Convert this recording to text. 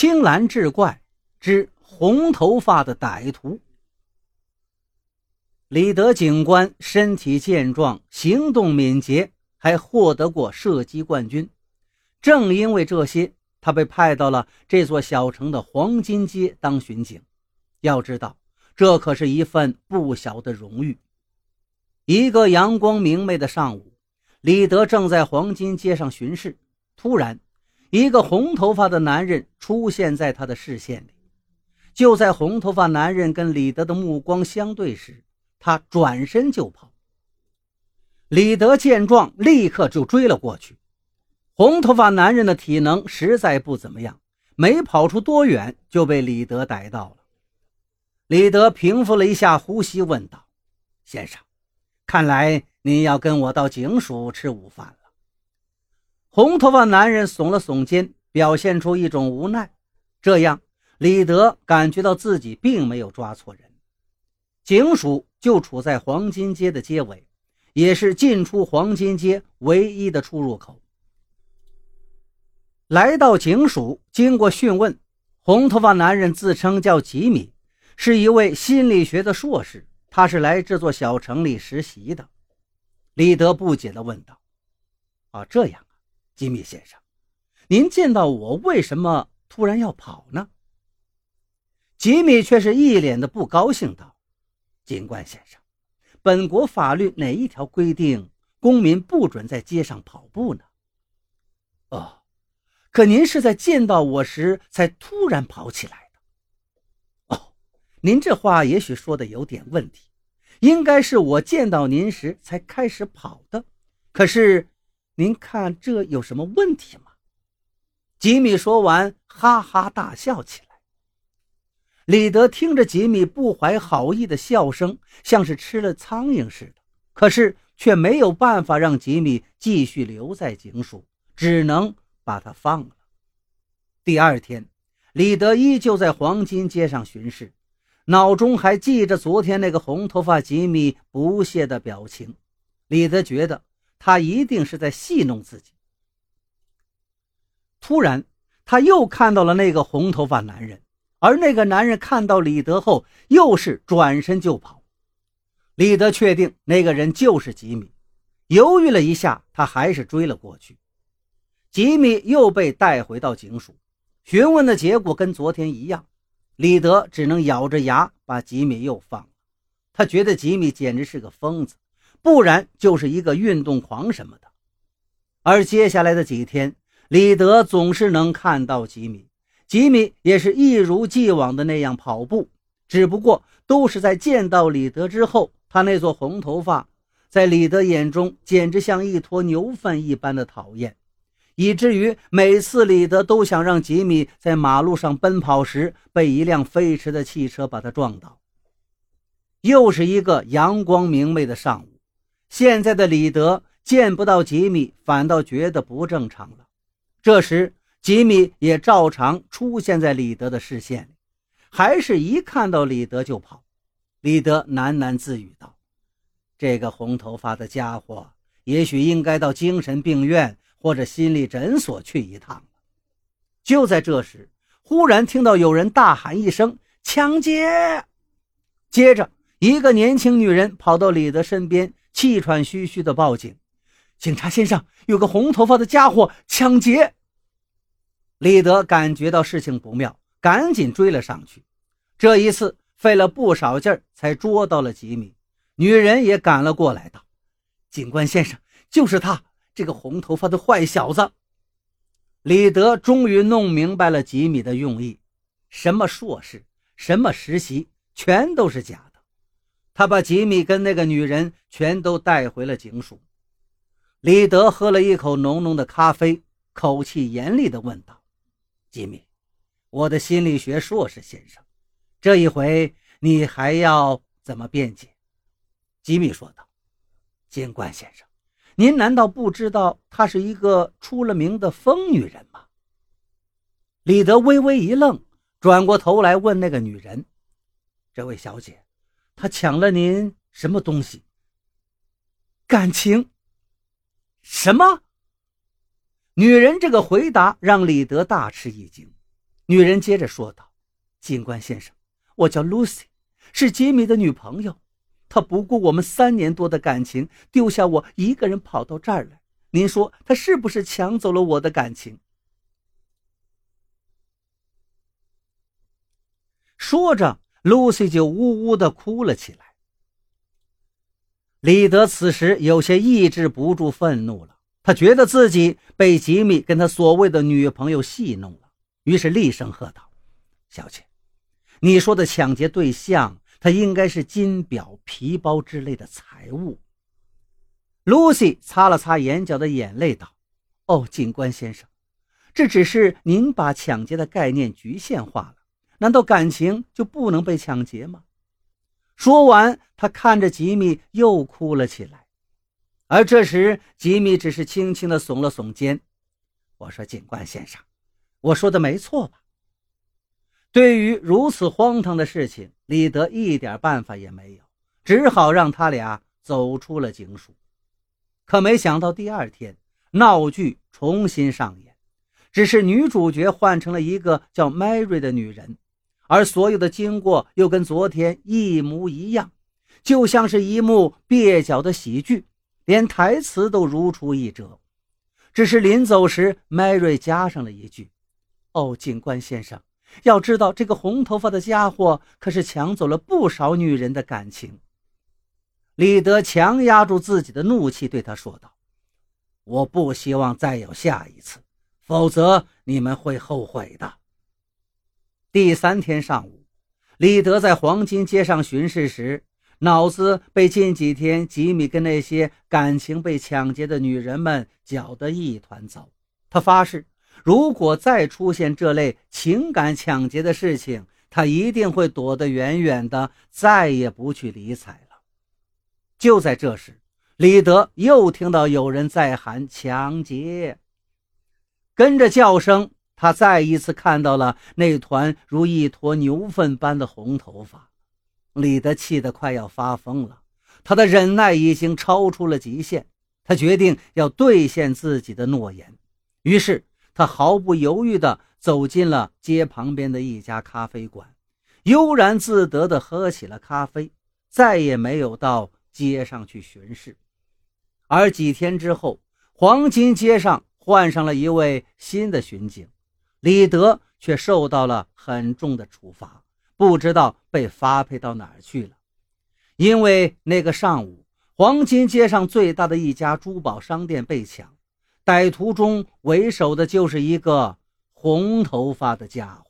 青蓝志怪之红头发的歹徒。李德警官身体健壮，行动敏捷，还获得过射击冠军。正因为这些，他被派到了这座小城的黄金街当巡警。要知道，这可是一份不小的荣誉。一个阳光明媚的上午，李德正在黄金街上巡视，突然，一个红头发的男人出现在他的视线里。就在红头发男人跟李德的目光相对时，他转身就跑，李德见状，立刻就追了过去。红头发男人的体能实在不怎么样，没跑出多远就被李德逮到了。李德平复了一下呼吸，问道：“先生，看来您要跟我到警署吃午饭了。”红头发男人耸了耸肩，表现出一种无奈。这样，李德感觉到自己并没有抓错人。警署就处在黄金街的街尾，也是进出黄金街唯一的出入口。来到警署，经过讯问，红头发男人自称叫吉米，是一位心理学的硕士，他是来这座小城里实习的。李德不解地问道：“啊，这样，吉米先生，您见到我为什么突然要跑呢？”吉米却是一脸的不高兴道。警官先生，本国法律哪一条规定公民不准在街上跑步呢？哦，可您是在见到我时才突然跑起来的。哦，您这话也许说的有点问题，应该是我见到您时才开始跑的。可是，您看这有什么问题吗？吉米说完，哈哈大笑起来。李德听着吉米不怀好意的笑声，像是吃了苍蝇似的，可是却没有办法让吉米继续留在警署，只能把他放了。第二天，李德依旧在黄金街上巡视，脑中还记着昨天那个红头发吉米不屑的表情。李德觉得他一定是在戏弄自己。突然，他又看到了那个红头发男人。而那个男人看到李德后，又是转身就跑。李德确定那个人就是吉米，犹豫了一下，他还是追了过去。吉米又被带回到警署，询问的结果跟昨天一样。李德只能咬着牙把吉米又放了。他觉得吉米简直是个疯子，不然就是一个运动狂什么的。而接下来的几天，李德总是能看到吉米。吉米也是一如既往的那样跑步，只不过都是在见到李德之后，他那撮红头发在李德眼中简直像一坨牛粪一般的讨厌，以至于每次李德都想让吉米在马路上奔跑时被一辆飞驰的汽车把他撞倒。又是一个阳光明媚的上午，现在的李德见不到吉米，反倒觉得不正常了。这时。吉米也照常出现在李德的视线里，还是一看到李德就跑。李德喃喃自语道：“这个红头发的家伙，也许应该到精神病院或者心理诊所去一趟了。”就在这时，忽然听到有人大喊一声：“抢劫！”接着，一个年轻女人跑到李德身边，气喘吁吁地报警：“警察先生，有个红头发的家伙抢劫！”李德感觉到事情不妙，赶紧追了上去。这一次费了不少劲儿，才捉到了吉米。女人也赶了过来，道：“警官先生，就是他，这个红头发的坏小子。”李德终于弄明白了吉米的用意：什么硕士，什么实习，全都是假。他把吉米跟那个女人全都带回了警署。李德喝了一口浓浓的咖啡，口气严厉地问道。吉米，我的心理学硕士先生，这一回你还要怎么辩解？吉米说道：“警官先生，您难道不知道她是一个出了名的疯女人吗？”李德微微一愣，转过头来问那个女人：“这位小姐，他抢了您什么东西？感情？什么？”女人这个回答让李德大吃一惊，女人接着说道：“警官先生，我叫 Lucy，是吉米的女朋友。他不顾我们三年多的感情，丢下我一个人跑到这儿来。您说他是不是抢走了我的感情？”说着，Lucy 就呜呜地哭了起来。李德此时有些抑制不住愤怒了，他觉得自己被吉米跟他所谓的女朋友戏弄了。于是厉声喝道：“小姐，你说的抢劫对象，他应该是金表、皮包之类的财物。”Lucy 擦了擦眼角的眼泪，道：“哦，警官先生，这只是您把抢劫的概念局限化了。难道感情就不能被抢劫吗？”说完，他看着吉米又哭了起来。而这时，吉米只是轻轻地耸了耸肩：“我说，警官先生。”我说的没错吧？对于如此荒唐的事情，李德一点办法也没有，只好让他俩走出了警署。可没想到，第二天闹剧重新上演，只是女主角换成了一个叫 Mary 的女人，而所有的经过又跟昨天一模一样，就像是一幕蹩脚的喜剧，连台词都如出一辙。只是临走时，Mary 加上了一句。哦，警官先生，要知道这个红头发的家伙可是抢走了不少女人的感情。李德强压住自己的怒气，对他说道：“我不希望再有下一次，否则你们会后悔的。”第三天上午，李德在黄金街上巡视时，脑子被近几天吉米跟那些感情被抢劫的女人们搅得一团糟。他发誓。如果再出现这类情感抢劫的事情，他一定会躲得远远的，再也不去理睬了。就在这时，李德又听到有人在喊“抢劫”，跟着叫声，他再一次看到了那团如一坨牛粪般的红头发。李德气得快要发疯了，他的忍耐已经超出了极限，他决定要兑现自己的诺言，于是。他毫不犹豫地走进了街旁边的一家咖啡馆，悠然自得地喝起了咖啡，再也没有到街上去巡视。而几天之后，黄金街上换上了一位新的巡警，李德却受到了很重的处罚，不知道被发配到哪儿去了。因为那个上午，黄金街上最大的一家珠宝商店被抢。歹徒中为首的就是一个红头发的家伙。